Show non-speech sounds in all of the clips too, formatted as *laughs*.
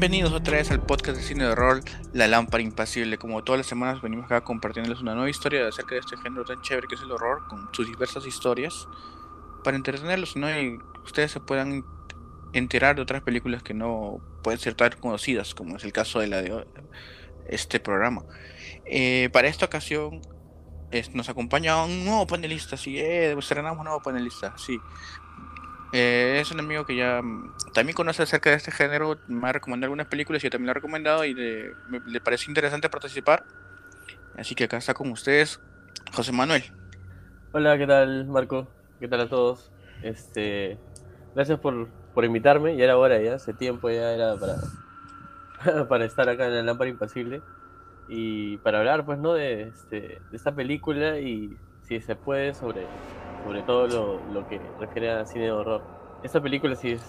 Bienvenidos otra vez al podcast de cine de horror La Lámpara Impasible. Como todas las semanas venimos acá compartiéndoles una nueva historia acerca de este género tan chévere que es el horror, con sus diversas historias, para entretenerlos ¿no? y ustedes se puedan enterar de otras películas que no pueden ser tan conocidas, como es el caso de la de este programa. Eh, para esta ocasión nos acompaña un nuevo panelista, sí, eh, estrenamos un nuevo panelista, sí. Eh, es un amigo que ya mm, también conoce acerca de este género, me ha recomendado algunas películas y yo también lo he recomendado y le, le parece interesante participar. Así que acá está con ustedes José Manuel. Hola, ¿qué tal Marco? ¿Qué tal a todos? Este, gracias por, por invitarme, ya era hora ya, hace tiempo ya era para, *laughs* para estar acá en la lámpara impasible y para hablar pues no de, este, de esta película y si se puede sobre sobre todo lo, lo que refiere a cine de horror. Esta película sí es,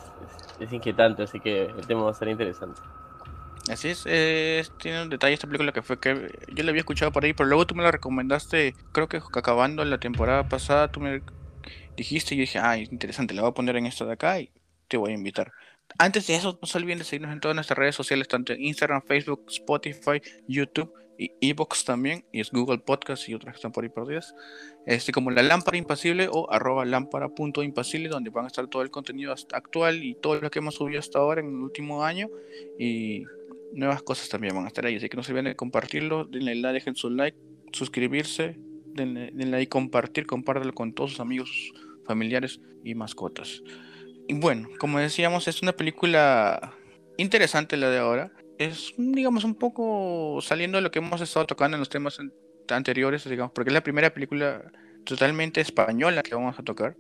es, inquietante, así que el tema va a ser interesante. Así es, tiene un detalle esta película que fue que yo la había escuchado por ahí, pero luego tú me la recomendaste, creo que acabando la temporada pasada, tú me dijiste y yo dije, ah, interesante, la voy a poner en esta de acá y te voy a invitar. Antes de eso, no se olviden de seguirnos en todas nuestras redes sociales, tanto en Instagram, Facebook, Spotify, YouTube Evox también, y es Google Podcast y otras que están por ahí perdidas, este, como la lámpara impasible o arroba lámpara.impasible, donde van a estar todo el contenido actual y todo lo que hemos subido hasta ahora en el último año, y nuevas cosas también van a estar ahí, así que no se olviden de compartirlo, denle like, dejen su like, suscribirse, denle, denle ahí compartir, compártelo con todos sus amigos, familiares y mascotas. Y bueno, como decíamos, es una película interesante la de ahora es, digamos, un poco saliendo de lo que hemos estado tocando en los temas anteriores, digamos, porque es la primera película totalmente española que vamos a tocar,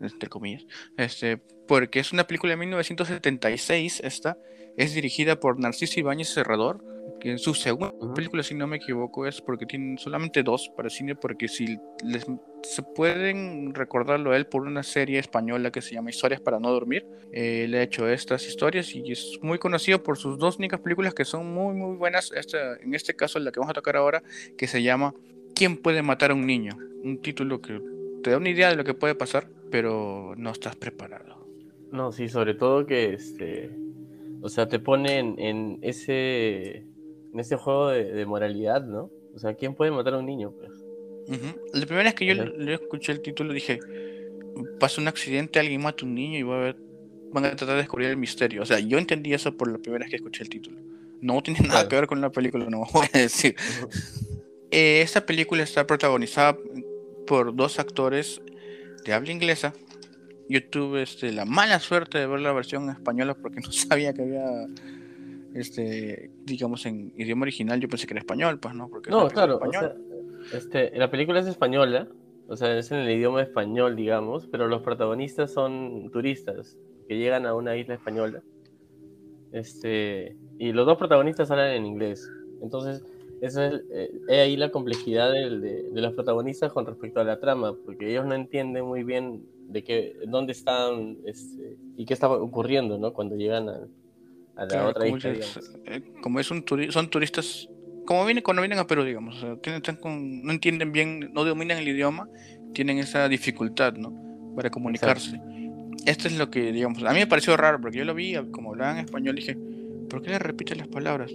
entre comillas, este, porque es una película de 1976, esta, es dirigida por Narciso Ibáñez Serrador, que en su segunda película, si no me equivoco, es porque tienen solamente dos para cine, porque si les, se pueden recordarlo a él por una serie española que se llama Historias para no dormir, él ha hecho estas historias y es muy conocido por sus dos únicas películas que son muy muy buenas, esta, en este caso la que vamos a tocar ahora, que se llama ¿Quién puede matar a un niño? Un título que te da una idea de lo que puede pasar, pero no estás preparado. No, sí, sobre todo que este, o sea, te pone en ese en ese juego de, moralidad, ¿no? O sea, ¿quién puede matar a un niño? Pues? La primera vez que yo le, escuché el título dije, pasa un accidente, alguien mata a un niño y va a ver, van a tratar de descubrir el misterio. O sea, yo entendí eso por la primera vez que escuché el título. No tiene nada que ver con la película, no voy a decir. Eh, esta película está protagonizada por dos actores de habla inglesa. Yo tuve este, la mala suerte de ver la versión española porque *laughs* no sabía que había este, digamos, en idioma original, yo pensé que era español, pues, ¿no? Porque no, claro, este, la película es española, o sea, es en el idioma español, digamos, pero los protagonistas son turistas que llegan a una isla española. Este, y los dos protagonistas hablan en inglés. Entonces, esa es, eh, ahí la complejidad de, de, los protagonistas con respecto a la trama, porque ellos no entienden muy bien de qué, dónde están este, y qué está ocurriendo, ¿no? Cuando llegan a, eh, como, es, un son turistas, como vienen cuando vienen a Perú, digamos, no entienden bien, no dominan el idioma, tienen esa dificultad, ¿no? Para comunicarse. Esto es lo que, digamos, a mí me pareció raro, porque yo lo vi, como hablaban español, dije, ¿por qué le repite las palabras?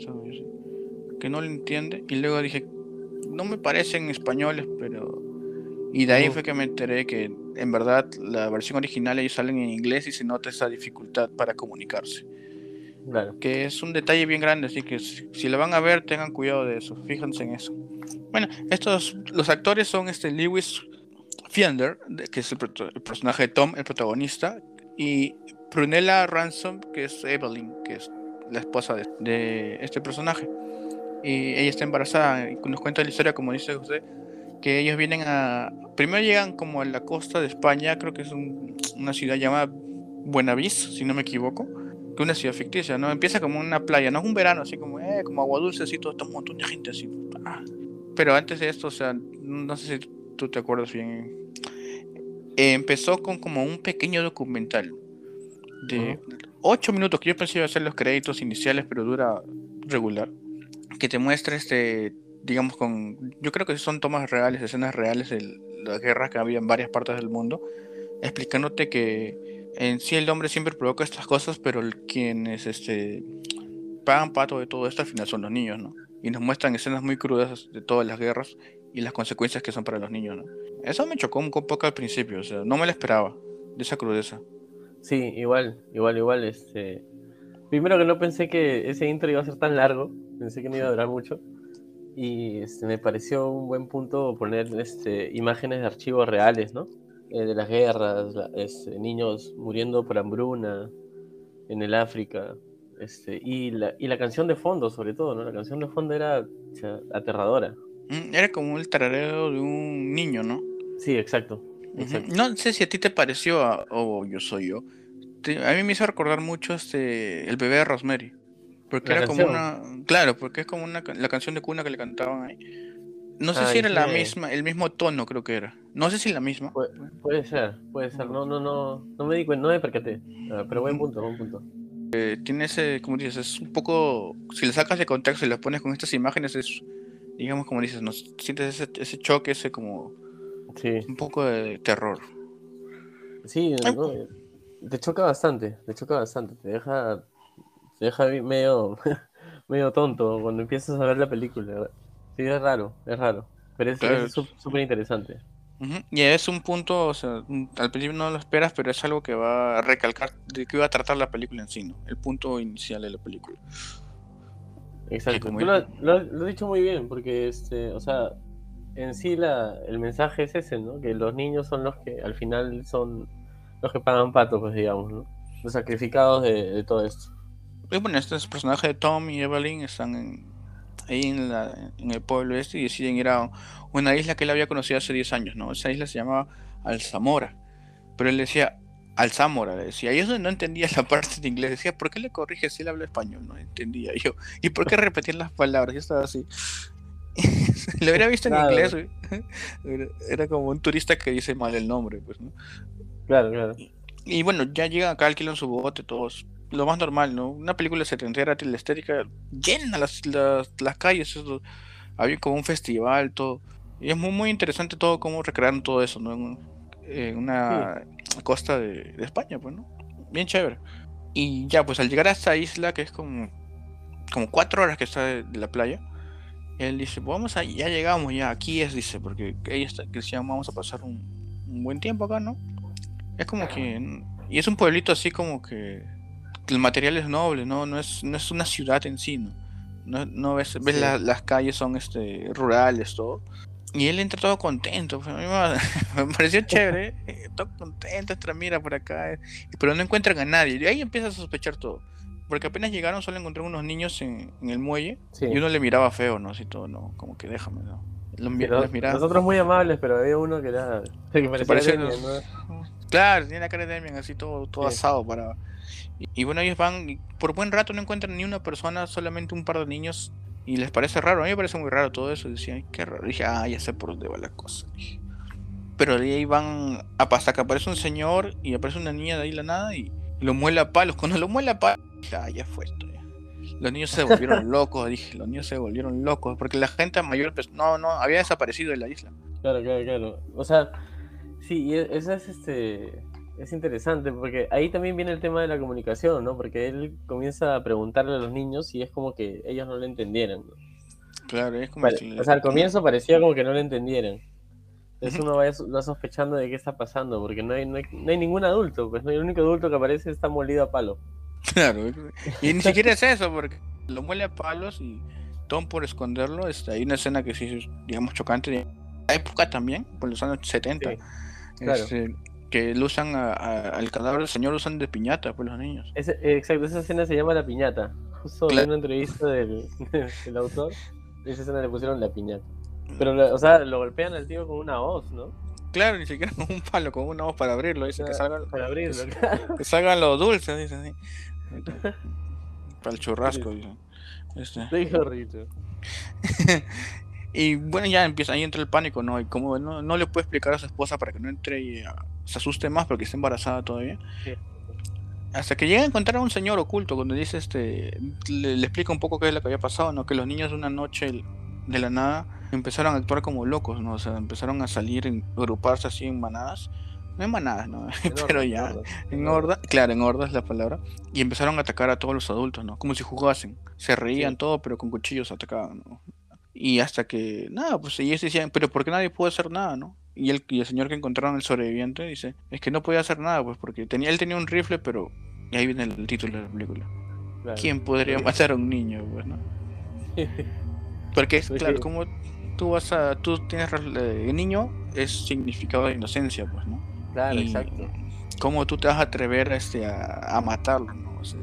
Que no lo entiende. Y luego dije, no me parecen españoles, pero... Y de ahí fue que me enteré que en verdad la versión original ellos salen en inglés y se nota esa dificultad para comunicarse. Que es un detalle bien grande, así que si, la van a ver, tengan cuidado de eso, fíjense en eso. Bueno, estos, los actores son este Lewis Fiender, que es el, personaje de Tom, el protagonista, y Prunella Ransom, que es Evelyn, que es la esposa de, este personaje. Y ella está embarazada y nos cuenta la historia, como dice usted, que ellos vienen a... Primero llegan como a la costa de España, creo que es una ciudad llamada Buenavis, si no me equivoco que una ciudad ficticia, ¿no? Empieza como una playa, no es un verano, así como, eh, como agua dulce, así, todo, un montón de gente así. Ah. Pero antes de esto, o sea, no sé si tú te acuerdas bien. empezó con como un pequeño documental de 8 minutos, que yo pensé iba a ser los créditos iniciales, pero dura regular. Que te muestra este, digamos, con. Yo creo que son tomas reales, escenas reales de las guerras que había en varias partes del mundo, explicándote que en sí el hombre siempre provoca estas cosas, pero quienes este, pagan pato de todo esto al final son los niños, ¿no? Y nos muestran escenas muy crudas de todas las guerras y las consecuencias que son para los niños, ¿no? Eso me chocó un poco al principio, o sea, no me lo esperaba, de esa crudeza. Sí, igual, igual, igual, este... Primero que no pensé que ese intro iba a ser tan largo, pensé que no iba a durar mucho. Y este, me pareció un buen punto poner este, imágenes de archivos reales, ¿no? Eh, de las guerras, este, niños muriendo por hambruna en el África. Este, y, la, y la canción de fondo, sobre todo, ¿no? La canción de fondo era aterradora. Mm, era como el tarareo de un niño, ¿no? Sí, exacto. No sé si a ti te pareció, o yo soy yo. a mí me hizo recordar mucho este el bebé de Rosemary. Porque era como una. Claro, porque es como una, la canción de cuna que le cantaban ahí. No sé si era la misma, el mismo tono creo que era. No sé si la misma. puede ser, puede ser. No, no, no, no me di cuenta, no me percaté. Ah, pero buen punto, buen punto. Eh, tiene ese, como dices, es un poco. Si le sacas de contexto y le pones con estas imágenes, es. Digamos, como dices, ¿no? sientes ese, ese choque, ese como. Sí. Un poco de terror. Sí, te choca bastante, te choca bastante, te deja te deja medio, *laughs* medio tonto cuando empiezas a ver la película. Sí, es raro, es raro. Pero es súper interesante. Y es un punto, o sea, al principio no lo esperas, pero es algo que va a recalcar de que iba a tratar la película en sí, ¿no? El punto inicial de la película. Exacto. Tú lo, lo, has dicho muy bien, porque, este, o sea, en sí la, el mensaje es ese, ¿no? Que los niños son los que al final son los que pagan pato, pues digamos, ¿no? Los sacrificados de todo esto bueno, estos personajes de Tom y Evelyn están ahí en, en, el pueblo este y deciden ir a una isla que él había conocido hace 10 años, ¿no? Esa isla se llamaba Alzamora. Pero él decía Alzamora, le decía. Y eso no entendía la *laughs* parte de inglés. Decía, ¿por qué le corrige si él habla español? No entendía yo. ¿Y por qué repetir las palabras? Yo estaba así. *laughs* Lo hubiera visto en inglés. Era como un turista que dice mal el nombre, pues, ¿no? Claro, claro. Y, bueno, ya llegan acá, alquilan su bote, todos lo más normal, ¿no? Una película setentera, la estética llena las, las, las calles, eso, había como un festival, todo. Y es muy, muy interesante todo cómo recrearon todo eso, ¿no? En, una costa de, España, pues, ¿no? Bien chévere. Y ya, pues al llegar a esta isla, que es como, como cuatro horas que está de, la playa, él dice, vamos a, ya llegamos, ya aquí es, dice, porque ella está, que decía, vamos a pasar un, un buen tiempo acá, ¿no? Es como que... Y es un pueblito así como que el material es noble, no, no es, no es una ciudad en sí, no, no, ves, ves las calles son este rurales, todo. Y él entra todo contento, pues, *laughs* me, pareció chévere, eh, todo contento, entra, mira por acá, eh, pero no encuentran a nadie, y ahí empieza a sospechar todo. Porque apenas llegaron solo encontraron unos niños en, el muelle y uno le miraba feo, ¿no? Así todo, no, como que déjame, ¿no? Los, Nosotros muy amables, pero había uno que era... Que parecía Claro, tenía la cara de Demian así todo, todo asado para y, bueno, ellos van, y por buen rato no encuentran ni una persona, solamente un par de niños. Y les parece raro, a mí me parece muy raro todo eso. Decían, qué raro. dije, ah, ya sé por dónde va la cosa. Pero de ahí van a pasar que aparece un señor y aparece una niña de ahí la nada y lo muela a palos. Cuando lo muela a palos, dije, ah, ya fue esto. Los niños se volvieron *laughs* locos, dije, los niños se volvieron locos. Porque la gente mayor, pues, no, no, había desaparecido de la isla. Claro, claro, claro. O sea, sí, e, esa es este es interesante porque ahí también viene el tema de la comunicación, ¿no? Porque él comienza a preguntarle a los niños y es como que ellos no le entendieran. Claro, es como O sea, al comienzo parecía como que no le entendieran. Entonces uno va, sospechando de qué está pasando, porque no hay, no hay, ningún adulto, pues no hay el único adulto que aparece está molido a palo. Claro, y ni *laughs* siquiera es eso, porque lo muele a palos y Tom por esconderlo, está hay una escena que sí es, digamos, chocante de la época también, por los años 70. claro. Este, que lo usan al cadáver del señor, lo usan de piñata, pues los niños. exacto, esa escena se llama La Piñata. Justo en una entrevista del, *laughs* autor, esa escena le pusieron La Piñata. Pero, o sea, lo golpean al tío con una hoz, ¿no? Claro, ni siquiera con un palo, con una hoz para abrirlo. Dice que salgan, para abrirlo, que, salgan los dulces, dice así. *laughs* para el churrasco, dice. Este. *laughs* Y bueno, ya empieza, ahí entra el pánico, ¿no? Y como no, no le puede explicar a su esposa para que no entre y ah, se asuste más porque está embarazada todavía. Hasta que llega a encontrar a un señor oculto, cuando dice este, le, explica un poco qué es lo que había pasado, ¿no? Que los niños una noche de la nada empezaron a actuar como locos, ¿no? O sea, empezaron a salir, en, agruparse así en manadas. no en manadas, ¿no? En *laughs* Pero hordas, ya, hordas. en horda, claro, en horda es la palabra, y empezaron a atacar a todos los adultos, ¿no? Como si jugasen, se reían Sí. todo, pero con cuchillos atacaban, ¿no? Y hasta que, nada, pues ellos decían, pero ¿por qué nadie puede hacer nada, no? Y el, y el señor que encontraron, el sobreviviente, dice, es que no podía hacer nada, pues porque tenía, él tenía un rifle, pero, y ahí viene el título de la película. Claro. ¿Quién podría matar a un niño, pues, no? *laughs* Porque es claro, como tú vas a, tú tienes, eh, el niño es significado de inocencia, pues, ¿no? Claro, Y exacto. ¿Cómo tú te vas a atrever este, a, a matarlo, no? O sea,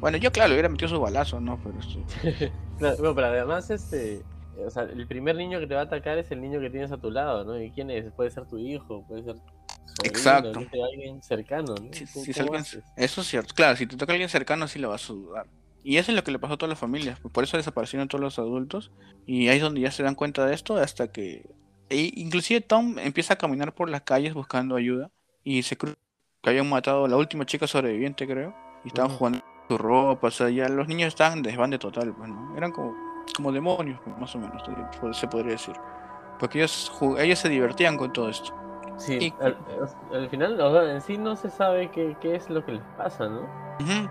bueno, yo claro, le hubiera metido su balazo, ¿no? Pero este, *laughs* bueno, pero además, este, o sea, el primer niño que te va a atacar es el niño que tienes a tu lado, ¿no? ¿Y quién es? Puede ser tu hijo, puede ser sobrino, Exacto. alguien cercano, ¿no? si- ¿Cómo- si es cómo alguien- eso es cierto. Claro, si te toca alguien cercano, sí le vas a dudar. Y eso es lo que le pasó a todas las familias. pues, Por eso desaparecieron todos los adultos. Y ahí es donde ya se dan cuenta de esto hasta que... e inclusive Tom empieza a caminar por las calles buscando ayuda. Y se cruza que habían matado a la última chica sobreviviente, creo. Y estaban Ujú. jugando con su ropa. O sea, ya los niños estaban en desbande total. Pues, ¿no? Eran como, como demonios, más o menos, se- se podría decir. Porque ellos, ellos se divertían con todo esto. Sí, Y- al, al final, o sea, en sí no se sabe qué, qué es lo que les pasa, ¿no?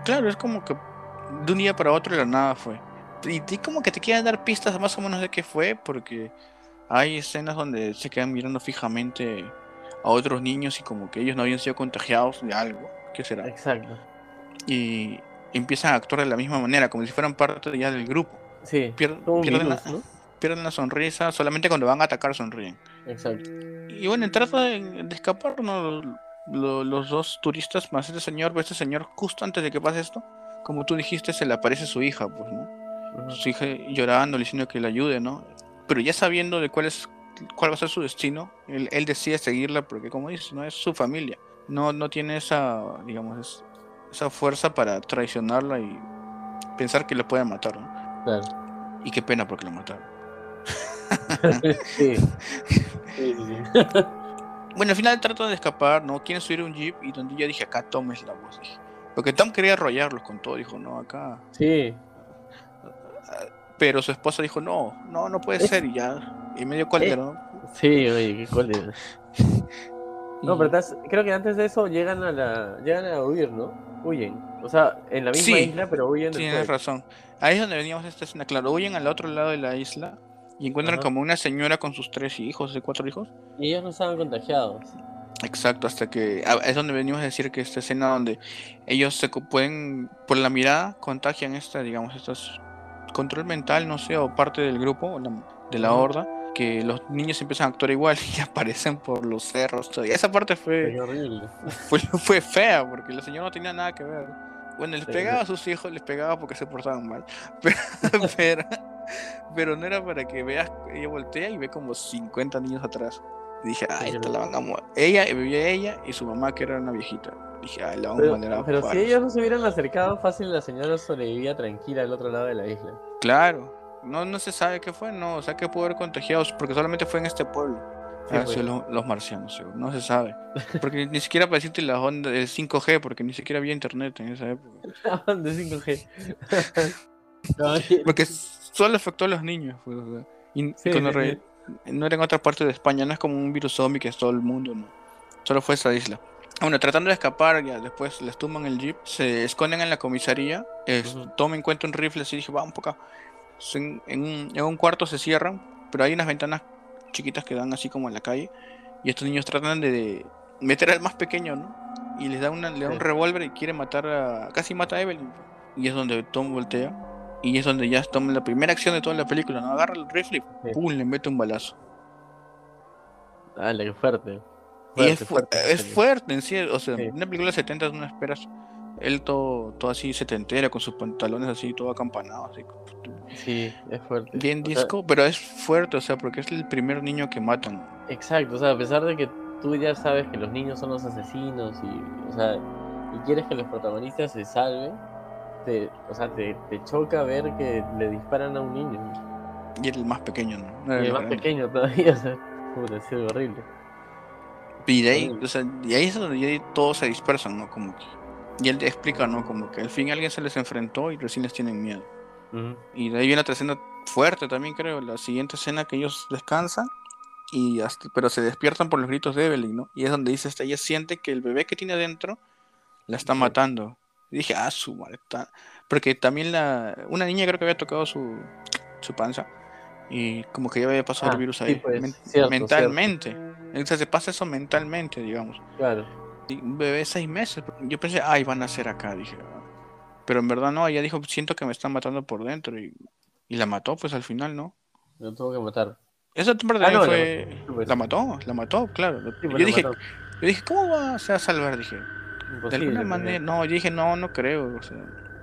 Claro, es como que de un día para otro de la nada fue. Y, y como que te quieren dar pistas más o menos de qué fue, porque hay escenas donde se quedan mirando fijamente a otros niños y como que ellos no habían sido contagiados de algo. ¿Qué será? Exacto. Y empiezan a actuar de la misma manera, como si fueran parte ya del grupo. Sí, Pier- pierden, virus, la, ¿no? pierden la sonrisa, solamente cuando van a atacar sonríen. Exacto. Y bueno, trata de, de escapar, ¿no? Lo- los dos turistas más este señor, pues este señor, justo antes de que pase esto, como tú dijiste, se le aparece su hija, pues, ¿no? Su hija llorando, diciendo que le ayude, ¿no? Pero ya sabiendo de cuál es cuál va a ser su destino, él, él decide seguirla porque, como dices, no es su familia. No, no tiene esa, digamos, es- esa fuerza para traicionarla y pensar que le pueden matar, ¿no? Claro. Y qué pena porque lo mataron. *laughs* sí. Sí, sí, sí. *laughs* Bueno, al final trata de escapar, ¿no? Quieren subir un jeep y donde yo dije, acá Tom es la voz. dije. Porque Tom quería arrollarlos con todo, dijo, no, acá. Sí, Pero su esposa dijo, no, no, no puede Es- ser y ya. Y medio cólera, ¿no? sí, oye, qué cólera. *laughs* No, pero estás- creo que antes de eso llegan a la, llegan a huir, ¿no? Huyen. O sea, en la misma Sí, isla, pero huyen Tienes después. razón. Ahí es donde veníamos esta escena. Claro, huyen al otro lado de la isla y encuentran Ajá. como una señora con sus tres hijos, de cuatro hijos. Y ellos no estaban contagiados. Exacto, hasta que es donde venimos a decir que esta escena donde ellos se pueden, por la mirada, contagian esta, digamos, estos control mental, no sé, o parte del grupo, de la horda, que los niños empiezan a actuar igual *laughs* y aparecen por los cerros. todo. Y esa parte fue, fue, fue fea, porque la señora no tenía nada que ver. Bueno, les pegaba a sus hijos, les pegaba porque se portaban mal. *laughs* Pero, pero, pero no era para que veas, ella voltea y ve como 50 niños atrás. Y dije, ay, Qué esta la van a mover. Ella, vivía ella y su mamá, que era una viejita. Dije, ay, la vamos a Pero, mandar a pero si palos". ellos no se hubieran acercado, fácil la señora sobrevivía tranquila al otro lado de la isla. Claro, no, no se sabe qué fue, no, o sea, que pudo haber contagiados, porque solamente fue en este pueblo. Sí, Ah, pues. los, los marcianos, seguro, no se sabe. Porque ni siquiera para decirte la onda del 5G, porque ni siquiera había internet en esa época. *laughs* de 5G. *laughs* No, oye, Porque solo afectó a los niños. pues, o sea, y Sí, cuando sí, re- no era en otra parte de España, no es como un virus zombie que es todo el mundo, no. Solo fue esa isla. Bueno, tratando de escapar, ya después les tumban el jeep, se esconden en la comisaría, es, Ujú. toman en cuenta un rifle así, dije, vamos acá. En, en un, en un cuarto se cierran, pero hay unas ventanas chiquitas que dan así como en la calle, y estos niños tratan de meter al más pequeño, ¿no? Y les da, una, le da un revólver y quiere matar a... casi mata a Evelyn. Y es donde Tom voltea. Y es donde ya toma la primera acción de toda la película, ¿no? Agarra el rifle y Sí. ¡pum! le mete un balazo. Dale, qué fuerte. y es, Fuerte, fu- fuerte, es fuerte en sí, o sea, Sí. una película de 70 no esperas. Él todo, todo así setentera, con sus pantalones así, todo acampanado, así, Sí, es fuerte. bien O sea, disco, pero es fuerte, o sea, porque es el primer niño que matan. exacto, o sea, a pesar de que tú ya sabes que los niños son los asesinos y, o sea, y quieres que los protagonistas se salven, te, o sea, te, te choca ver que le disparan a un niño. Y el más pequeño, ¿no? Y el más grande. pequeño todavía, *laughs* o sea, puta, ha sido horrible. Y de ahí, o sea, y ahí es donde todos se dispersan, ¿no? Como que. Y él te explica, ¿no? Como que al fin alguien se les enfrentó y recién les tienen miedo. Y de ahí viene otra escena fuerte también, creo. La siguiente escena que ellos descansan y hasta, pero se despiertan por los gritos de Evelyn, ¿no? Y es donde dice, esta, ella siente que el bebé que tiene adentro la está matando. Y dije, ah, su madre, está-". Porque también la, una niña creo que había tocado su, su panza y como que ya había pasado Ah, el virus sí, ahí, pues, men- cierto, mentalmente. Entonces se pasa eso mentalmente, digamos. Claro. Un bebé seis meses. Yo pensé, ay, van a ser acá, dije. "Ah". Pero en verdad no, ella dijo, siento que me están matando por dentro y, y la mató, pues al final, ¿no? Lo tuvo que matar. Esa parte Ah, también no, fue... pues. La mató, la mató, claro. Sí, yo, pues, dije, mató. yo dije, ¿cómo va se va a salvar? Dije, de alguna manera, no, yo dije, no, no creo, o sea,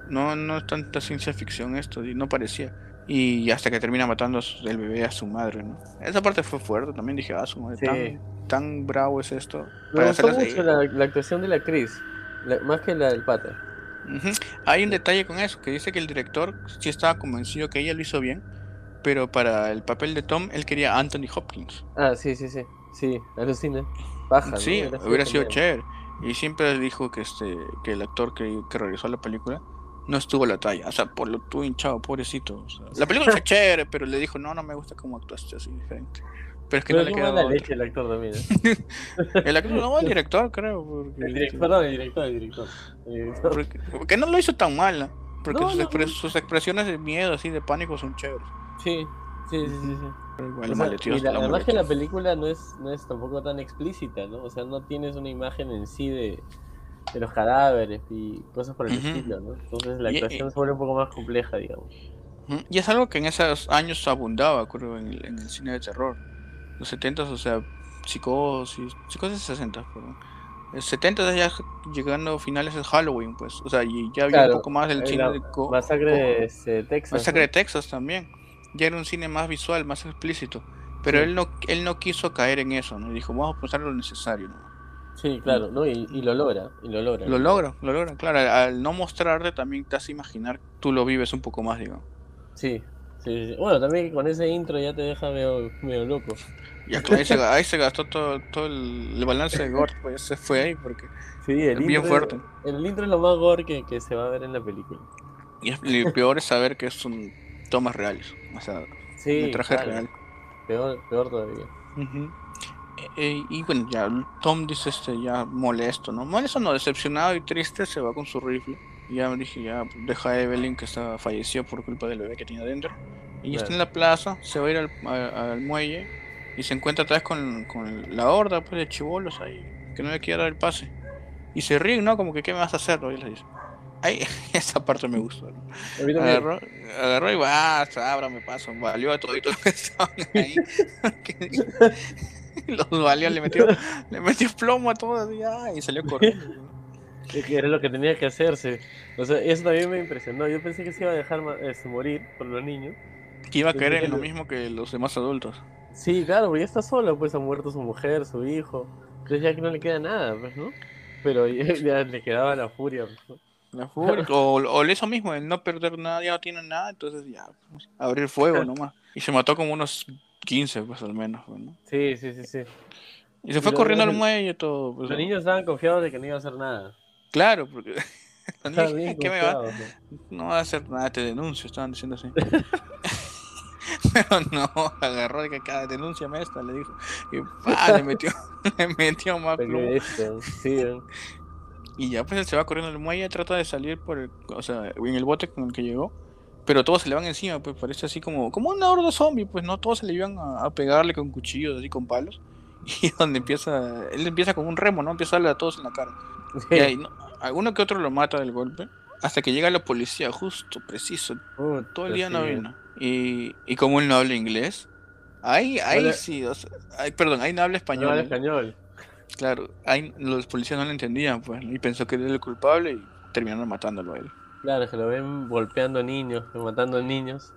no, no es tanta ciencia ficción esto, y no parecía. Y hasta que termina matando el bebé a su madre, ¿no? Esa parte fue fuerte, también dije, ah, su madre, Sí. tan, tan bravo es esto. Me gustó mucho la, la actuación de la actriz, la- más que la del pata. Hay un detalle con eso, que dice que el director sí estaba convencido que ella lo hizo bien, pero para el papel de Tom, él quería Anthony Hopkins. Ah, sí, sí, sí. Sí, alucina. Baja, ¿no? Sí, hubiera sido chévere. Y siempre dijo que este que el actor que, que regresó a la película no estuvo a la talla. O sea, por lo tuvo hinchado, pobrecito. o sea, la película fue *laughs* chévere, pero le dijo, no, no me gusta cómo actuaste así diferente. Pero es que Pero no le leche el actor también. ¿eh? *laughs* El actor, no, el director, creo. Porque, El director, perdón, el director, el director. El director. porque, porque no lo hizo tan mal. Porque No, sus, no, expres- no. sus expresiones de miedo, así, de pánico son chéveres. Sí, sí, sí, sí. sí. Pero igual, O sea, maleteó, y la- que la película no es, no es tampoco tan explícita, ¿no? O sea, no tienes una imagen en sí de, de los cadáveres y cosas por el estilo, ¿no? Entonces la Y- actuación se vuelve un poco más compleja, digamos. Y es algo que en esos años abundaba, creo, en el, en el cine de terror. Los 70 o sea, psicosis, psicosis 60, perdón. El 70 ya llegando a finales de Halloween, pues. O sea, y ya había Claro, un poco más del cine de co- Masacre de este, Texas. Masacre de Texas también. Ya era un cine más visual, más explícito. Pero Sí. él no él no quiso caer en eso, ¿no? Dijo, vamos a pensar lo necesario, ¿no? Sí, claro, ¿no? Y, y lo logra, y lo logra. Lo logra, lo logra, claro. Al, al no mostrarte también te hace imaginar, tú lo vives un poco más, digo. Sí, sí, sí. Bueno, también con ese intro ya te deja medio, medio loco. Ahí, se, ahí se gastó todo, todo el, el balance de gore, pues se fue ahí porque Sí, el Bien intro, fuerte. El intro es lo más gore que, que se va a ver en la película. Y es- lo peor es saber que son tomas reales. O sea, Sí, claro, real. Peor, peor todavía. Ujú. Eh, y bueno, ya Tom dice este ya molesto, ¿no? Molesto no, decepcionado y triste, se va con su rifle. Ya dije, ya deja a Evelyn que está falleció por culpa del bebé que tiene adentro. Y ya está en la plaza, se va a ir al, a- al muelle y se encuentra vez con, con la horda pues, de chivolos ahí, que no le quiere dar el pase. Y se ríen, ¿no? Como que, ¿qué me vas a hacer? Y les dice. Ay, *laughs* esa parte me gustó. ¿no? Agarró, agarró y va, abra me paso, valió a toditos los que estaban ahí. *laughs* *laughs* los valió, le metió, le metió plomo a todos y, ya, y salió corriendo. Era lo que tenía que hacerse. O sea, eso también me impresionó. Yo pensé que se iba a dejar este, morir por los niños. Que iba a caer en lo mismo que los demás adultos. Sí, claro, porque ya está solo, pues ha muerto su mujer, su hijo. Entonces ya que no le queda nada, pues, ¿no? Pero *laughs* ya, ya le quedaba la furia. pues, ¿no? La furia, *laughs* o, o eso mismo, el no perder nada, ya no tiene nada, entonces ya, pues, abrir fuego *laughs* nomás. Y se mató como unos 15, pues al menos. ¿no? Sí, sí, sí, sí. Y se Y fue corriendo al muelle todo. pues, Los niños estaban confiados de que no iba a hacer nada. Claro, porque *laughs* bien ¿qué me va? ¿no? Va a hacer nada, te denuncio, estaban diciendo así. *laughs* Pero no, agarró que cada denúnciame esta, le dijo. Y pa, le *laughs* metió, le metió más Sí, ¿eh? Y ya pues él se va corriendo al muelle, trata de salir por el, o sea, en el bote con el que llegó. Pero todos se le van encima, pues parece así como, como una horda zombie, pues no, todos se le iban a, a pegarle con cuchillos, así con palos. Y donde empieza, él empieza con un remo, ¿no? Empieza a darle a todos en la cara. Y ahí, ¿no? Alguno que otro lo mata del golpe. Hasta que llega la policía, justo, preciso, todo el día no vino. Y, y como él no habla inglés, ahí, ahí Hola. sí, o sea, ay, perdón, ahí no habla No español. habla ¿eh? español. Claro, ahí los policías no lo entendían, pues, y pensó que él era el culpable y terminaron matándolo a él. Claro, que lo ven golpeando niños, matando niños.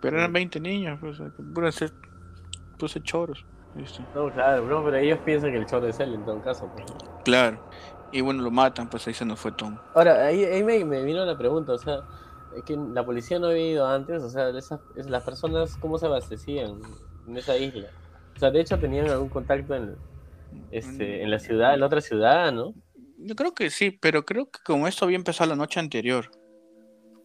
Pero eran Sí. 20 niños, pues, puros ser, puros ser choros. ¿viste? No, claro, no, pero ellos piensan que el chorro es él en todo caso. pues. Claro, y bueno, lo matan, pues ahí se nos fue Tom. Ahora, ahí, ahí me, me vino la pregunta, o sea, es que la policía no había ido antes, o sea, esas, es- las personas, ¿cómo se abastecían en esa isla? O sea, de hecho tenían algún contacto en, este, en la ciudad, en la otra ciudad, ¿no? Yo creo que sí, pero creo que como esto había empezado la noche anterior.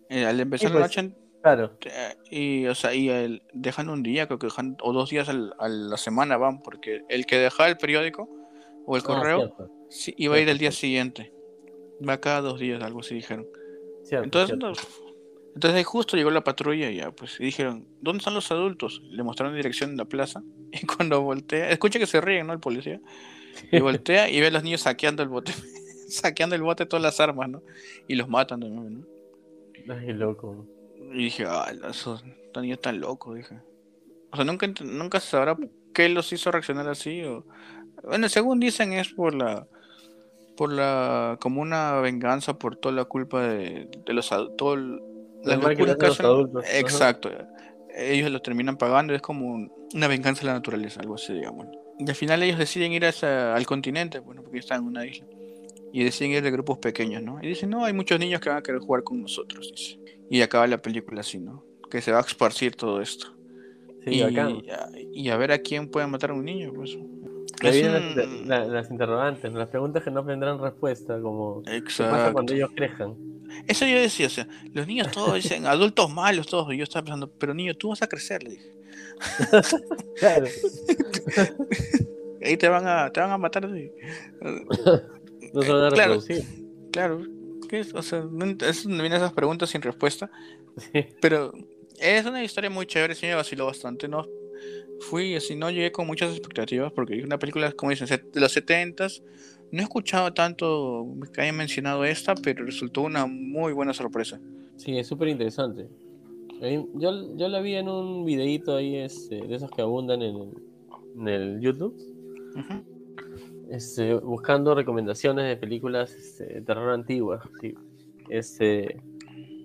eh, al empezar Sí, la pues. noche, an- Claro. Eh, Y, o sea, y el- dejan un día, creo que dejan, o dos días al- a la semana van, porque el que deja el periódico o el Ah, correo cierto, sí, iba a ir el día siguiente. Va cada dos días, algo así dijeron. cierto, Entonces, cierto. no, entonces ahí justo llegó la patrulla y ya, pues, y dijeron, ¿dónde están los adultos? Le mostraron dirección en la plaza. *laughs* Y cuando voltea, escucha que se ríen, ¿no? El policía. Y voltea y ve a los niños saqueando el bote. *laughs* saqueando el bote todas las armas, ¿no? Y los matan también, ¿no? Ay, loco. Y dije, ah, esos niños están locos, dije. O sea, nunca, nunca se sabrá qué los hizo reaccionar así. O... Bueno, según dicen es por la por la como una venganza por toda la culpa de, de los adu- todo el- las locuras que los adultos, ajá. Exacto. Ellos lo terminan pagando, es como un- una venganza de la naturaleza, algo así, digamos. Y al final ellos deciden ir a esa- al continente, bueno, porque están en una isla. Y deciden ir de grupos pequeños, ¿no? Y dicen, no, hay muchos niños que van a querer jugar con nosotros, dice. Y acaba la película así, ¿no? Que se va a esparcir todo esto. Sí, y, bacán. a- y a ver a quién puede matar a un niño, pues. Vienen un- las, la- las interrogantes, las preguntas que no tendrán respuesta, como ¿qué pasa Exacto. cuando ellos crezcan? Eso yo decía, o sea, los niños todos dicen, *laughs* adultos malos todos, y yo estaba pensando, pero niño, tú vas a crecer, le dije. *laughs* *laughs* Claro, Ahí te van a, te van a matar. sí. no se van a Claro. Claro, ¿qué es? O sea, es donde vienen esas preguntas sin respuesta. Sí. Pero es una historia muy chévere, sí me vaciló bastante, ¿no? Fui así, no llegué con muchas expectativas porque es una película, como dicen, de los 70s. No he escuchado tanto que hayan mencionado esta, pero resultó una muy buena sorpresa. Sí, es súper interesante. Yo, yo la vi en un videíto ahí este, de esos que abundan en el, en el YouTube, este, buscando recomendaciones de películas este, de terror antiguas. Este,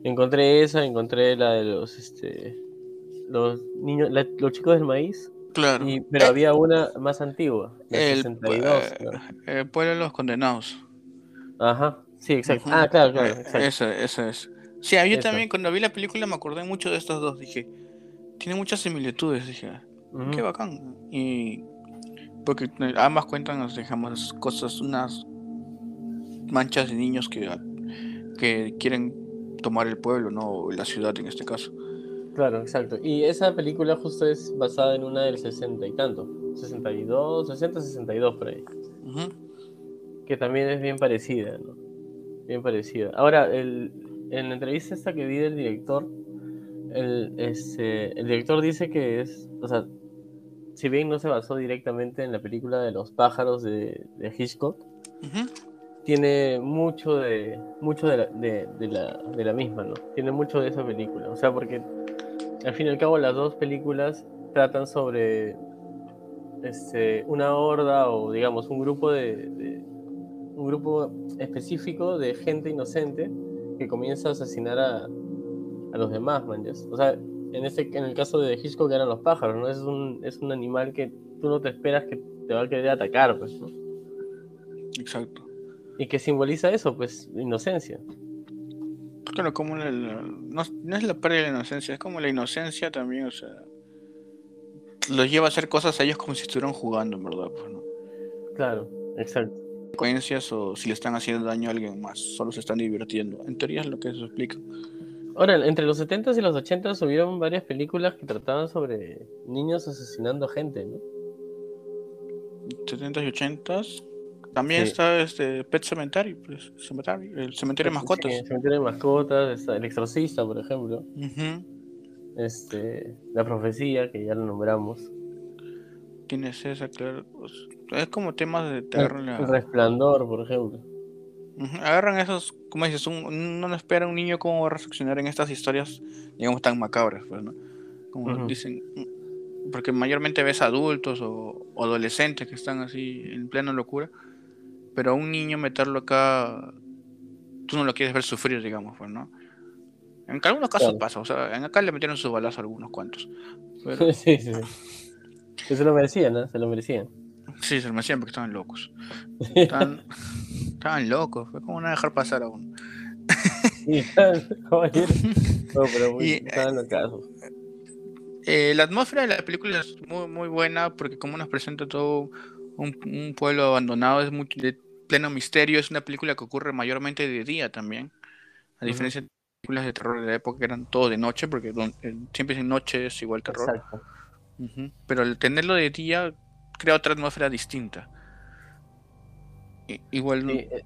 encontré esa, encontré la de los, este, los niños, la- los chicos del maíz, Claro. y, pero había una más antigua, El, 62. eh, creo. el pueblo de los condenados. Ajá, sí, exacto. Ah, claro, claro, Eh, exacto. Esa, esa es. Sí, a- yo también cuando vi la película me acordé mucho de estas dos. Dije, tiene muchas similitudes. Dije, Ujú. qué bacán. Y porque eh, ambas cuentan, nos dejamos cosas, unas manchas de niños que, que quieren tomar el pueblo, ¿no? O la ciudad en este caso. Claro, exacto. Y esa película justo es basada en una del 60 y tanto. 62, 60, 62 por ahí. Ujú. Que también es bien parecida, ¿no? Bien parecida. Ahora, el, en la entrevista esta que vi del director, el, este, el director dice que es, o sea, si bien no se basó directamente en la película de los pájaros de, de Hitchcock, tiene mucho de mucho de la, de, de la, de la misma, ¿no? Tiene mucho de esa película. O sea, porque al fin y al cabo las dos películas tratan sobre este, una horda o digamos un grupo de, de- un grupo específico de gente inocente que comienza a asesinar a, a los demás, man. ¿ya? O sea, en este en el caso de Hitchcock eran los pájaros, ¿no? Es un, es un animal que tú no te esperas que te va a querer atacar, pues, ¿no? Exacto. Y que simboliza eso, pues, inocencia. Claro, como la- la- no, no es la pérdida de la inocencia, es como la inocencia también, o sea, los lleva a hacer cosas a ellos como si estuvieran jugando, en verdad, pues, ¿no? Claro, exacto. consecuencias o si le están haciendo daño a alguien más, solo se están divirtiendo. En teoría es lo que se explica. Ahora, entre los 70s y los 80s hubieron varias películas que trataban sobre niños asesinando gente, ¿no? 70s y 80s. También Sí. está este Pet Cemetery, pues, Cemetery, el cementerio de mascotas. Sí, Cementerio de mascotas, está El Exorcista, por ejemplo. Este, La Profecía, que ya lo nombramos. Tienes esa, claro. pues, es como temas de te agarran, la- El Resplandor, por ejemplo. Agarran esos, como dices, un, no espera un niño cómo va a reaccionar en estas historias, digamos, tan macabras, pues, ¿no? Como dicen, porque mayormente ves adultos o, o adolescentes que están así en plena locura, pero a un niño meterlo acá, tú no lo quieres ver sufrir, digamos, pues, ¿no? En algunos casos Claro. pasa, o sea, en acá le metieron su balazo a algunos cuantos. Pero, *laughs* sí, sí. Que se lo merecían, ¿no? Se lo merecían. sí, se me hacían porque estaban locos. Estaban, *laughs* estaban locos, fue como no dejar pasar a uno. Sí. *laughs* No, pero muy, Y, estaban locazos. Eh, la atmósfera de la película es muy, muy buena porque como nos presenta todo un, un pueblo abandonado, es muy de pleno misterio, es una película que ocurre mayormente de día también, a diferencia películas de terror de la época que eran todo de noche, porque don- eh, siempre en noche es igual terror. Exacto. Pero el tenerlo de día crea otra atmósfera distinta. I- igual no- Sí, eh,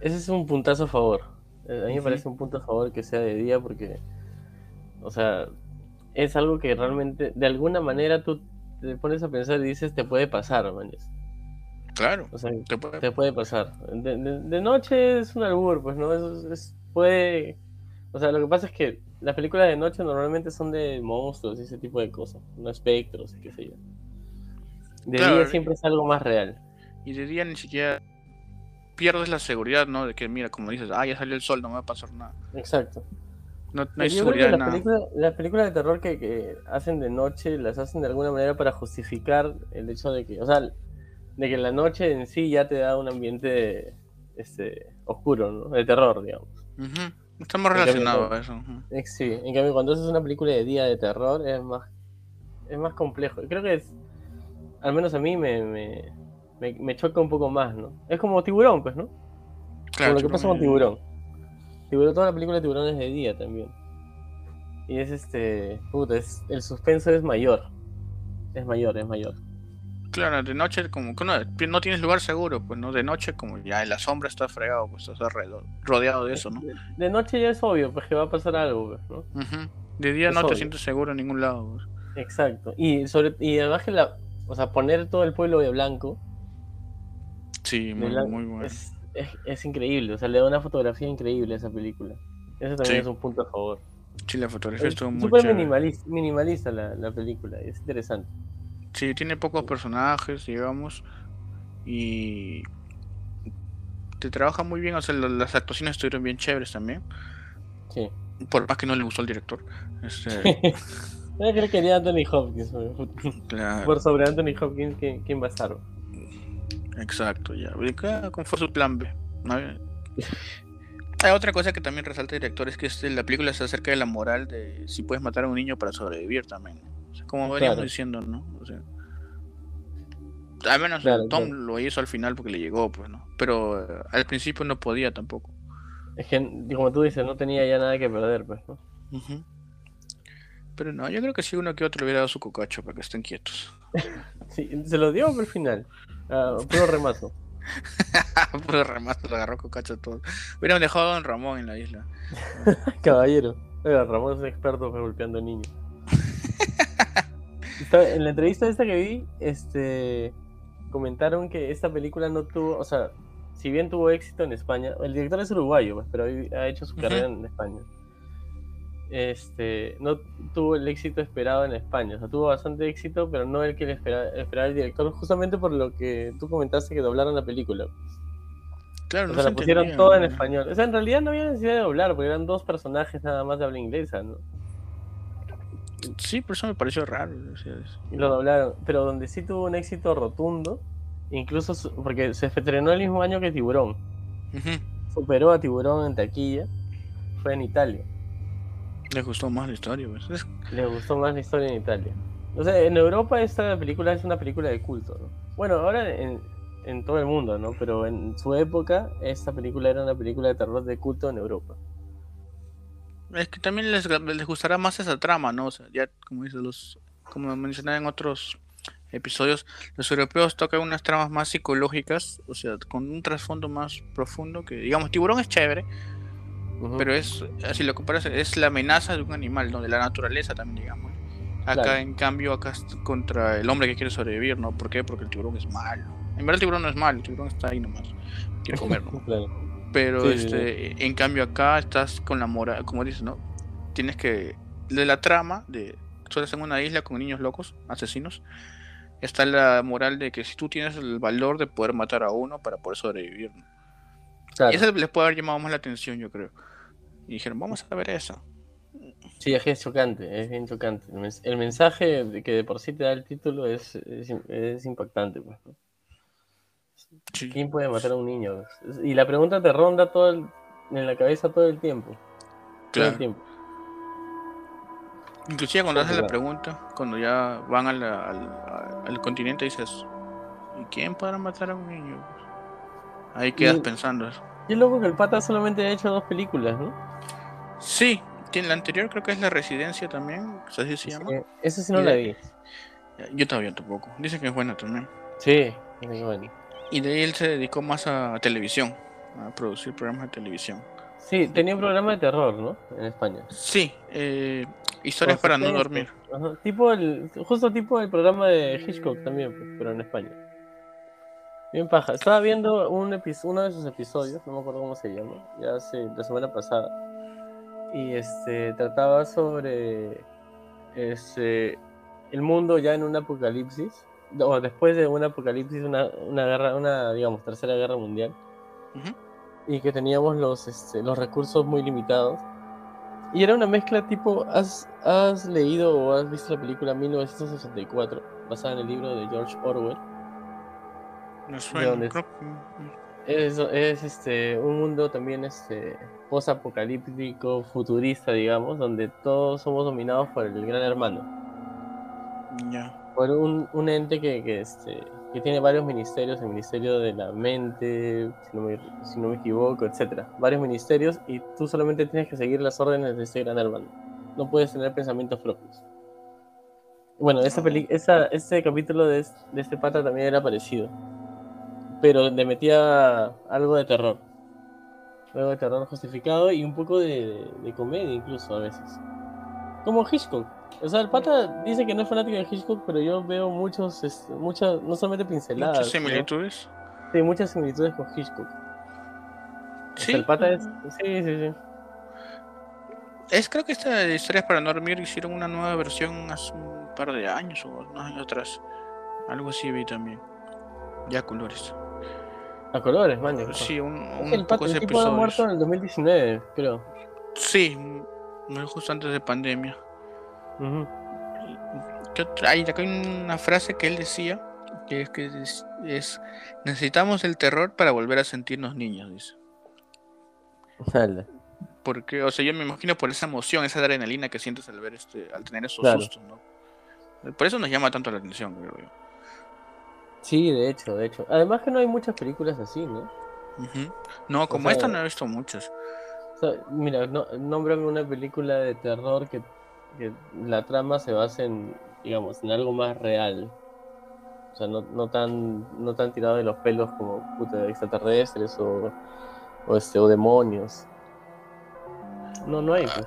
ese es un puntazo a favor. Eh, A mí me parece un punto a favor que sea de día porque, o sea, es algo que realmente, de alguna manera, tú te pones a pensar y dices, te puede pasar, manes. Claro, O sea, te puede- te puede pasar. De, de- de noche es un albur, pues, ¿no? Es, es- puede... O sea, lo que pasa es que las películas de noche normalmente son de monstruos y ese tipo de cosas, no espectros, qué sé yo. De Claro. día siempre es algo más real. y de día ni siquiera pierdes la seguridad, ¿no? De que, mira, como dices, ah, ya salió el sol, no me va a pasar nada. Exacto. No, no hay Yo creo que seguridad de las nada. las películas de terror que, que hacen de noche las hacen de alguna manera para justificar el hecho de que, o sea, de que la noche en sí ya te da un ambiente este, oscuro, ¿no? De terror, digamos. Ujú. Estamos En cambio, relacionados a eso. Eh, Sí, en cambio cuando haces una película de día de terror es más, es más complejo. Creo que es, al menos a mí me, me, me, me choca un poco más, ¿no? Es como tiburón, pues, ¿no? Claro, como lo que pasa con tiburón. tiburón. Tiburón, toda la película de tiburón es de día también. Y es este. Puta, es, el suspenso es mayor. Es mayor, es mayor. Claro, de noche como que no, no tienes lugar seguro, pues no, de noche como ya en la sombra estás fregado, pues estás alrededor, rodeado de eso, ¿no? De, de noche ya es obvio, pues que va a pasar algo, pues, ¿no? De día Es no te sientes seguro en ningún lado. pues. Exacto. Y sobre y además que la. O sea, poner todo el pueblo de blanco, Sí, muy, blanco muy bueno. es, es, es increíble. O sea, le da una fotografía increíble a esa película. Eso también Sí. es un punto a favor. Sí, la fotografía Es estuvo muy súper minimalista la, la película, es interesante. Sí, tiene pocos personajes, digamos, y te trabaja muy bien, o sea, las actuaciones estuvieron bien chéveres también, Sí. por más que no le gustó al director. Este, *laughs* Yo creo que quería Anthony Hopkins. claro, Por sobre Anthony Hopkins, ¿quién, quién va a estar? exacto, ya. Cada- ¿Cómo fue su plan B? ¿no? Hay otra cosa que también resalta el director es que este, la película se acerca de la moral de si puedes matar a un niño para sobrevivir también. O sea, como veníamos Claro. diciendo, ¿no? O sea, al menos Claro, Tom claro. lo hizo al final porque le llegó, pues, ¿no? Pero eh, al principio no podía tampoco. Es que, como tú dices, no tenía ya nada que perder, pues, ¿no? Pero no, yo creo que si uno que otro le hubiera dado su cocacho para que estén quietos. *laughs* Sí, se lo dio por el final. Ah, puro remato. *laughs* Puro remate, lo agarró cocacho todo. Hubieran dejado a Don Ramón en la isla. *laughs* Caballero. Ramón es experto golpeando niños. En la entrevista esta que vi, este comentaron que esta película no tuvo, o sea, si bien tuvo éxito en España, el director es uruguayo, pues, pero ha hecho su carrera en España. Este, no tuvo el éxito esperado en España, o sea, tuvo bastante éxito, pero no el que le esperaba, esperaba el director, justamente por lo que tú comentaste que doblaron la película. Claro, O no sea, se la pusieron entendía, toda en ¿no? español. O sea, en realidad no había necesidad de doblar, porque eran dos personajes nada más de habla inglesa, ¿no? Sí, por eso me pareció raro. Y lo doblaron. Pero donde sí tuvo un éxito rotundo, incluso su- porque se estrenó el mismo año que Tiburón. Superó a Tiburón en taquilla. Fue en Italia. Les gustó más la historia. pues. Es- Les gustó más la historia en Italia. O sea, en Europa esta película es una película de culto, ¿no? Bueno, ahora en, en todo el mundo, ¿no? Pero en su época, esta película era una película de terror de culto en Europa. Es que también les, les gustará más esa trama, ¿no? O sea, ya como dices, los, como mencionaba en otros episodios, los europeos tocan unas tramas más psicológicas, o sea, con un trasfondo más profundo que, digamos, tiburón es chévere, pero es, así lo comparas, es la amenaza de un animal, ¿no? De la naturaleza también, digamos. Acá, Claro. en cambio, acá es contra el hombre que quiere sobrevivir, ¿no? ¿Por qué? Porque el tiburón es malo. En verdad el tiburón no es malo, el tiburón está ahí nomás. Quiere *laughs* comer, ¿no? Claro. Pero Sí, sí, este, en cambio acá estás con la moral, como dices, ¿no? Tienes que de la trama de tú estás en una isla con niños locos, asesinos. Está la moral de que si tú tienes el valor de poder matar a uno para poder sobrevivir. ¿no? Claro. Y eso les puede haber llamado más la atención, yo creo. Y dijeron, vamos a ver eso. Sí, es chocante, es bien chocante. El, mens- el mensaje que de por sí te da el título es, es, im- es impactante. Pues, ¿no? Sí. ¿Quién puede matar a un niño? Y la pregunta te ronda todo el- en la cabeza todo el tiempo. Todo el Claro. tiempo. Inclusive cuando haces la Claro. pregunta, cuando ya van a la- al, continente, dices, ¿y quién podrá matar a un niño? Ahí quedas Y- pensando eso. Qué loco que el pata solamente ha hecho dos películas, ¿no? Sí, tiene la anterior, creo que es la residencia también, así se llama. Sí, esa sí no Y la vi. Yo todavía tampoco. Dicen que es buena también. Sí, muy bueno. Y de ahí él se dedicó más a televisión, a producir programas de televisión. Sí, tenía un programa de terror, ¿no? En España. Sí, eh, historias Con para no dormir. Ajá, Tipo el, justo tipo el programa de Hitchcock también, pues, pero en España. Bien paja. Estaba viendo un uno de sus episodios, no me acuerdo cómo se llama, ya hace la semana pasada. Y este trataba sobre este el mundo ya en un apocalipsis, o después de un apocalipsis, una, una guerra, una digamos tercera guerra mundial, Ujú. y que teníamos los, este, los recursos muy limitados. Y era una mezcla tipo, ¿has, ¿has leído o has visto la película 1984, basada en el libro de George Orwell? Me suena, es? Es, es este, un mundo también este, post-apocalíptico, futurista, digamos, donde todos somos dominados por el gran hermano. Ya. Por un, ente este, que tiene varios ministerios, el Ministerio de la Mente, si no me, equivoco, etcétera. Varios ministerios y tú solamente tienes que seguir las órdenes de este gran hermano. No puedes tener pensamientos propios. Bueno, esa peli esa, este capítulo de, de este pata también era parecido. Pero le metía algo de terror. Algo de terror justificado y un poco de, de comedia incluso a veces. Como Hitchcock. O sea, el pata dice que no es fanático de Hitchcock, pero yo veo muchos, este, muchas, no solamente pinceladas. Muchas similitudes. Sí, muchas similitudes con Hitchcock. O Sí. sea, el pata es. Sí, sí, sí. Es creo que esta de historias para no dormir hicieron una nueva versión hace un par de años o unos años atrás. Algo así vi también. Ya colores. A colores, man. Sí, un, un el, pocos el tipo ha muerto en el 2019, creo. Sí, justo antes de pandemia. Hay acá hay una frase que él decía que es que es, es, necesitamos el terror para volver a sentirnos niños, dice. Porque, o sea, yo me imagino por esa emoción, esa adrenalina que sientes al ver este, al tener esos Claro. sustos, ¿no? Por eso nos llama tanto la atención, creo yo. Sí, de hecho, de hecho. Además que no hay muchas películas así, ¿no? Ujú. No, como sea, esta no he visto muchas. O sea, mira, no, nómbrame una película de terror que, que la trama se base en, digamos, en algo más real. O sea, no, no tan, no tan tirado de los pelos como puta, extraterrestres o, o, este, o demonios. No, no hay, pues.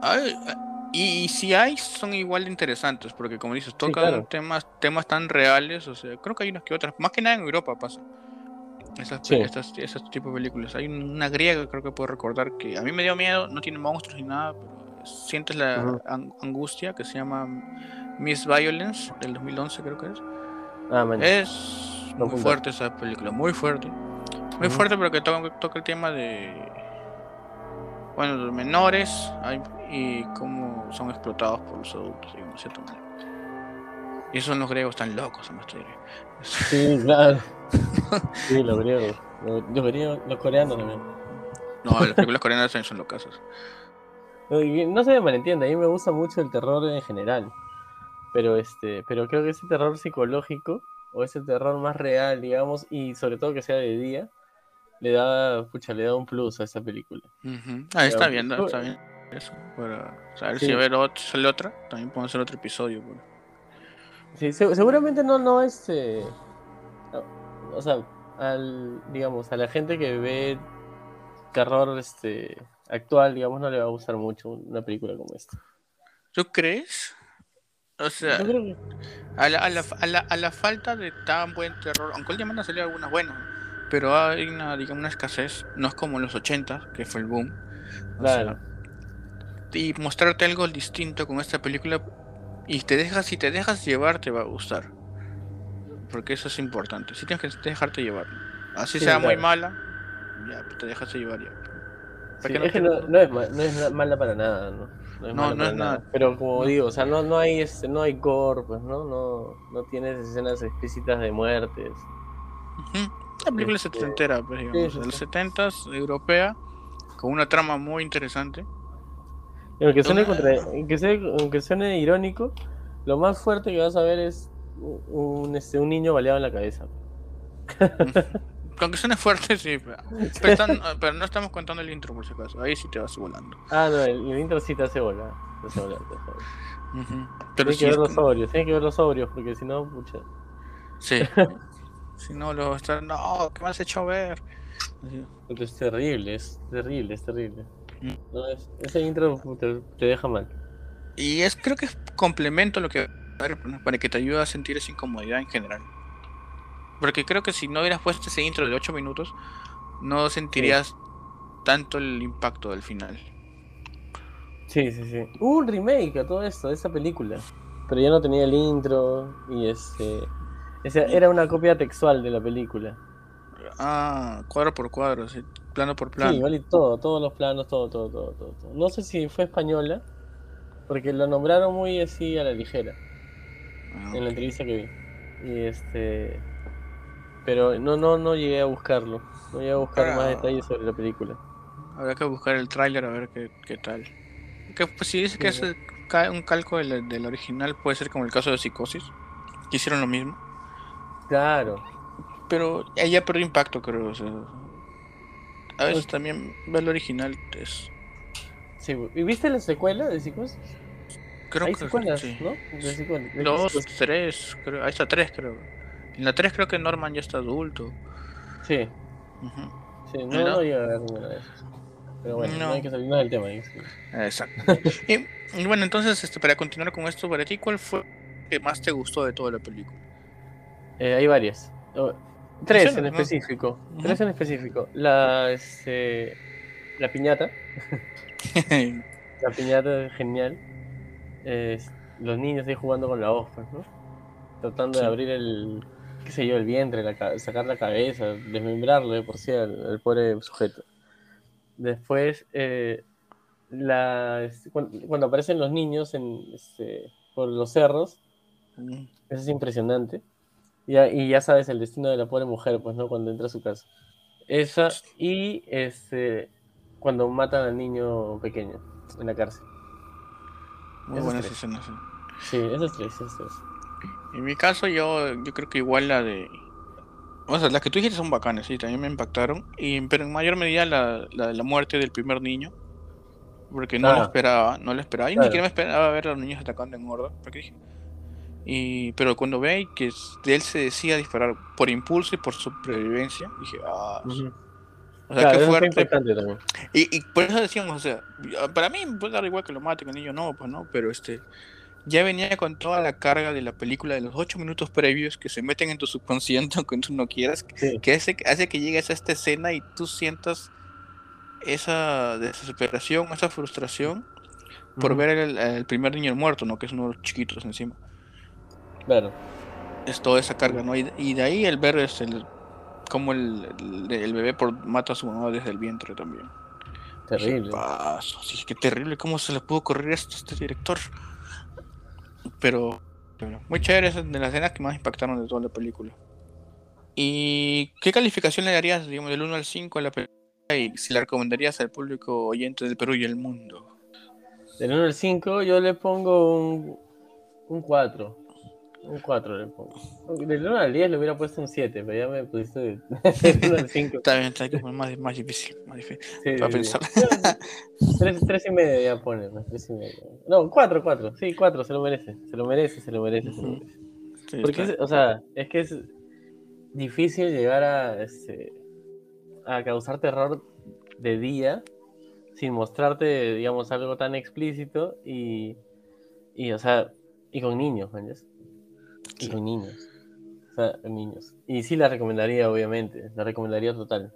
Ay, ay, y, y si hay, son igual de interesantes, porque como dices, tocan claro. temas, temas tan reales, o sea, creo que hay unas que otras, más que nada en Europa pasa. Esas, Sí. estas, esas tipo de películas. Hay una griega, creo que puedo recordar, que a mí me dio miedo, no tiene monstruos ni nada, pero sientes la angustia, que se llama Miss Violence, del 2011 creo que es. Ah. Es Lo muy fuerte esa película, muy fuerte. Muy fuerte porque toca, toca el tema de. Bueno, los menores hay- y cómo son explotados por los adultos, digamos, de cierta manera. Y esos son los griegos tan locos, en esta idea. Sí, claro. Sí, los griegos. Los, los griegos, los coreanos también. No, las películas coreanas también son locas. No, se me malentienda, a mí me gusta mucho el terror en general. Pero este, pero creo que ese terror psicológico, o ese terror más real, digamos, y sobre todo que sea de día, le da, pucha, le da un plus a esa película. Ujú. Ah, está Pero- bien, está bien. Eso, para saber Sí. si ver sale otra, también podemos hacer otro episodio. pues. Sí, se- seguramente no, no, este, no, o sea, al, digamos, a la gente que ve terror, este, actual, digamos, no le va a gustar mucho una película como esta. ¿Tú crees? O sea, Yo creo que, A la, a, la, a, la, a la falta de tan buen terror, aunque últimamente han salido algunas buenas, pero hay una, digamos, una escasez, no es como en los 80, que fue el boom. Claro. sea, y mostrarte algo distinto con esta película y te dejas, si te dejas llevar, te va a gustar. Porque eso es importante, si tienes que dejarte llevar. Así Sí, sea muy mala, ya, pues te dejas llevar ya. Sí, no es que no, no es, no es mala para nada, ¿no? No es, No, no es nada. Pero como digo, o sea, no, no hay este, no hay gore, pues, ¿no? No, no tienes escenas explícitas de muertes. Ujú. La película es Este, setentera, pues, digamos, sí, de los. 70 europea, con una trama muy interesante. Y aunque suene, contra- aunque suene, aunque suene irónico, lo más fuerte que vas a ver es un, este, un niño baleado en la cabeza. *laughs* Aunque suene fuerte, sí. Pero, pero están- pero no estamos contando el intro, por si acaso. Ahí sí te vas volando. Ah, no, el, el intro sí te hace volar. Te hace volar, te hace volar. Pero Tienes que ver los como- sobrios, tienes que ver los sobrios, porque si no, pucha. Sí. *laughs* si no, lo están. No, ¿qué me has hecho ver? Puta, Es terrible, es terrible, es terrible. Mm. No, es- ese intro te deja mal. Y es creo que es complemento lo que para que te ayude a sentir esa incomodidad en general. Porque creo que si no hubieras puesto ese intro de 8 minutos, no sentirías tanto el impacto del final. Sí, sí, sí. Hubo un remake a todo esto, de esa película. Pero ya no tenía el intro y este. ese- era una copia textual de la película. Ah, cuadro por cuadro, así, plano por plano. Sí, y todo, todos los planos, todo, todo, todo, todo, todo. No sé si fue española, porque lo nombraron muy así a la ligera Ah, en la entrevista que vi. Y este. Pero no, no, no llegué a buscarlo. No llegué a buscar Ah. más detalles sobre la película. Habrá que buscar el tráiler a ver qué, qué tal. Que, pues, si dice que es Sí. un calco del, del original, puede ser como el caso de Psicosis, que hicieron lo mismo. Claro. Pero ella perdió impacto, creo. o sea, a veces Ok. también ver el original es. Sí, ¿y viste la secuela de Psicosis? Creo Hay que secuelas, sí. ¿no? De Dos, tres, creo. Ahí está tres, creo. En la tres creo que Norman ya está adulto. Sí, sí, no, ¿No? no llegué a ver ninguna de esas. Pero bueno, no, No. hay que salirnos del tema. Exacto. y, y bueno, entonces, este, para continuar con esto, para ti, ¿cuál fue el que más te gustó de toda la película? Eh, hay varias. Oh, tres en específico. Tres en específico. La, este, la piñata. *laughs* La piñata es genial. Los niños ahí jugando con la hoja, ¿no? Tratando Sí. de abrir el, qué sé yo, el vientre, la sacar la cabeza, desmembrarlo de por sí al, al pobre sujeto. Después, eh, la, este, cuan- cuando, aparecen los niños en, este, por los cerros, eso es impresionante. Y ya sabes el destino de la pobre mujer, pues, ¿no? Cuando entra a su casa. Esa, y este, cuando matan al niño pequeño en la cárcel. Muy buenas escenas. Sí, esas tres, esas tres. En mi caso, yo, yo creo que igual la de. O sea, las que tú dijiste son bacanas, sí, también me impactaron. Y, pero en mayor medida la, la de la muerte del primer niño. Porque no lo Ah. esperaba, no lo esperaba. Y ni Claro. siquiera me esperaba ver a los niños atacando en. Porque dije. Y, pero cuando ve que de él se decía disparar por impulso y por supervivencia, dije, ah, Ujú. o sea, Claro, qué fuerte. Y, y por eso decíamos, o sea, para mí puede dar igual que lo mate, que el niño no, pues no, pero este, ya venía con toda la carga de la película de los ocho minutos previos que se meten en tu subconsciente aunque tú no quieras, Sí, que hace, hace que llegues a esta escena y tú sientas esa desesperación, esa frustración por ver el, el primer niño muerto, ¿no? Que es uno de los chiquitos encima. Claro. Es toda esa carga, ¿no? Y, y de ahí el ver es el, cómo el, el, el bebé por, mata a su mamá desde el vientre también. Terrible. "Paso", sí, qué terrible, ¿cómo se le pudo ocurrir esto a este director? Pero, bueno, muy chévere, es de las escenas que más impactaron de toda la película. ¿Y qué calificación le darías, digamos, del 1 al 5 a la película? Y si la recomendarías al público oyente del Perú y el mundo. Del 1 al 5 yo le pongo un, un 4. Un 4 le pongo. Del 1 al 10 le hubiera puesto un 7, pero ya me pusiste del *laughs* 1 al 5. Está bien, está bien, más, más difícil, más difícil Sí, para sí, pensar. *laughs* Tres, tres y medio ya pone, tres y medio. No, cuatro, cuatro. Sí, cuatro, se lo merece. Se lo merece, se lo merece, se lo merece. Sí, Porque, es- o sea, es que es difícil llegar a, este, a causar terror de día sin mostrarte, digamos, algo tan explícito y, y o sea, y con niños, ¿me entiendes? Y Sí. con niños. O sea, niños. Y sí la recomendaría, obviamente. La recomendaría total.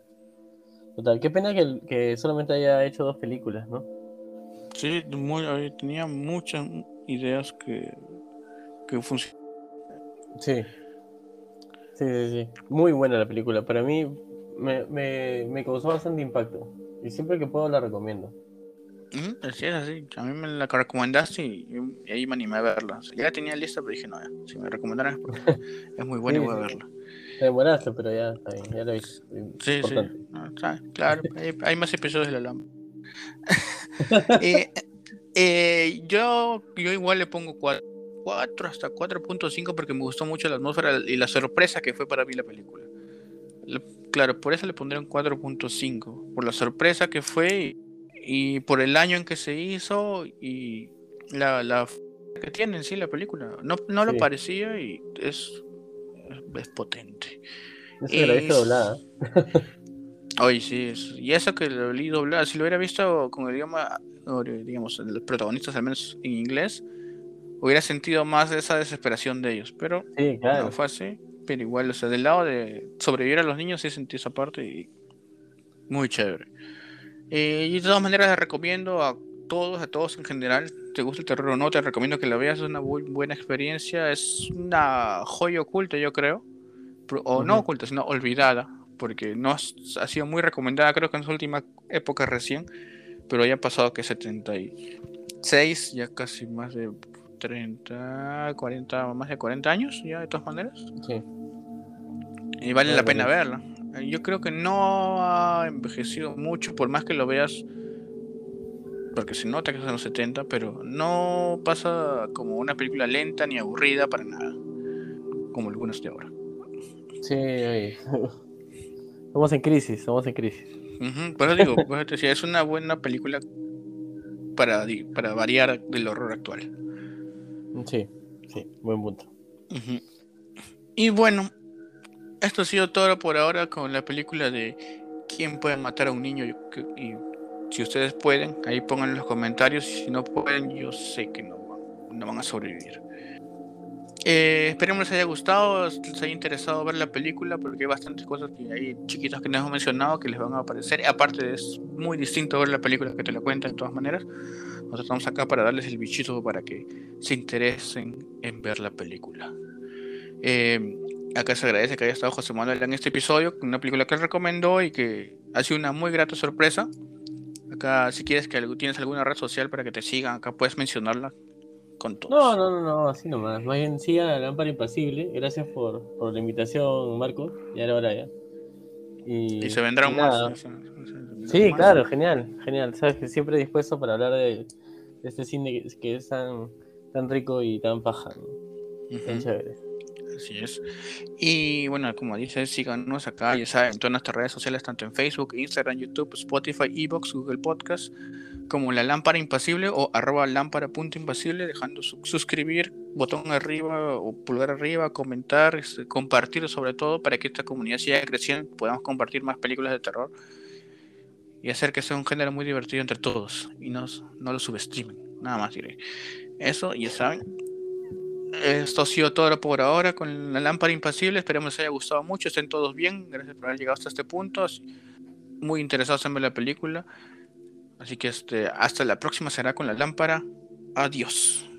Total. Qué pena que, que solamente haya hecho dos películas, ¿no? Sí, muy- eh, tenía muchas ideas que, que funcionaban. Sí. Sí, sí, sí. Muy buena la película. Para mí me, me, me causó bastante impacto. Y siempre que puedo la recomiendo. Ujú, Así es, así. A mí me la recomendaste y, y ahí me animé a verla. O sea, ya la tenía lista, pero dije, no, ya, si me recomendaran es porque *laughs* es muy buena Sí, y voy a verla. Te demoraste, pero ya ya lo hice. Sí, Importante. sí. No, claro, hay, hay más episodios de la lámpara. *laughs* *laughs* Eh, eh, yo, yo igual le pongo 4, 4 hasta 4.5 porque me gustó mucho la atmósfera y la sorpresa que fue para mí la película. La- claro, por eso le pondré un 4.5. Por la sorpresa que fue y, por el año en que se hizo y la, la que tiene en sí la película. No, no lo parecía y es, es potente. Eso la visto doblada. *laughs* Oye, sí, y eso que lo leí doblada, si lo hubiera visto con el idioma, digamos, los protagonistas al menos en inglés, hubiera sentido más esa desesperación de ellos, pero no fue así. Pero igual, o sea, del lado de sobrevivir a los niños sí sentí esa parte y muy chévere. Eh, y de todas maneras les recomiendo a todos, a todos en general, te gusta el terror o no, te recomiendo que la veas, es una muy buena experiencia, es una joya oculta yo creo, o no oculta, sino olvidada, porque no ha sido muy recomendada, creo que en su última época recién, pero ya ha pasado que 76, ya casi más de 30, 40, más de 40 años, ya de todas maneras. Sí. Y vale la pena verla. Yo creo que no ha envejecido mucho, por más que lo veas, porque se nota que es en los 70, pero no pasa como una película lenta ni aburrida para nada, como algunas de ahora. Sí, *laughs* estamos en crisis, estamos en crisis. por eso digo, es una buena película para, para variar del horror actual. Sí, sí, buen punto. Y bueno, esto ha sido todo por ahora con la película de ¿Quién puede matar a un niño? Y si ustedes pueden, ahí pongan en los comentarios. Y si no pueden, yo sé que no, no van a sobrevivir. Eh, esperemos les haya gustado, les haya interesado ver la película, porque hay bastantes cosas que hay chiquitas que no hemos mencionado que les van a aparecer. Aparte, es muy distinto ver la película que te la cuenta de todas maneras. Nosotros estamos acá para darles el bichito para que se interesen en ver la película. Eh, acá se agradece que haya estado José Manuel en este episodio, una película que él recomendó y que ha sido una muy grata sorpresa. Acá, si quieres que tienes alguna red social para que te sigan, acá puedes mencionarla no, no, no, no, así nomás. Más bien sigan a Lámpara Impasible. Gracias por, por la invitación, Marco. Ya era hora ya. Y, se vendrán más. Sí, claro, genial, genial. Sabes que siempre dispuesto para hablar de, este cine que, es tan, tan rico y tan paja. Tan chévere. Así es. Y bueno, como dices, síganos acá, ya saben, en todas nuestras redes sociales, tanto en Facebook, Instagram, YouTube, Spotify, Evox, Google Podcast como la lámpara impasible o arroba lámpara.impasible, dejando suscribir, botón arriba o pulgar arriba, comentar, este, compartir sobre todo para que esta comunidad siga creciendo, podamos compartir más películas de terror y hacer que sea un género muy divertido entre todos y no, no lo subestimen. Nada más diré. Eso, ya saben. Esto ha sido todo por ahora con la lámpara impasible. Esperemos les haya gustado mucho. Estén todos bien. Gracias por haber llegado hasta este punto. Muy interesados en ver la película. Así que este, hasta la próxima será con la lámpara. Adiós.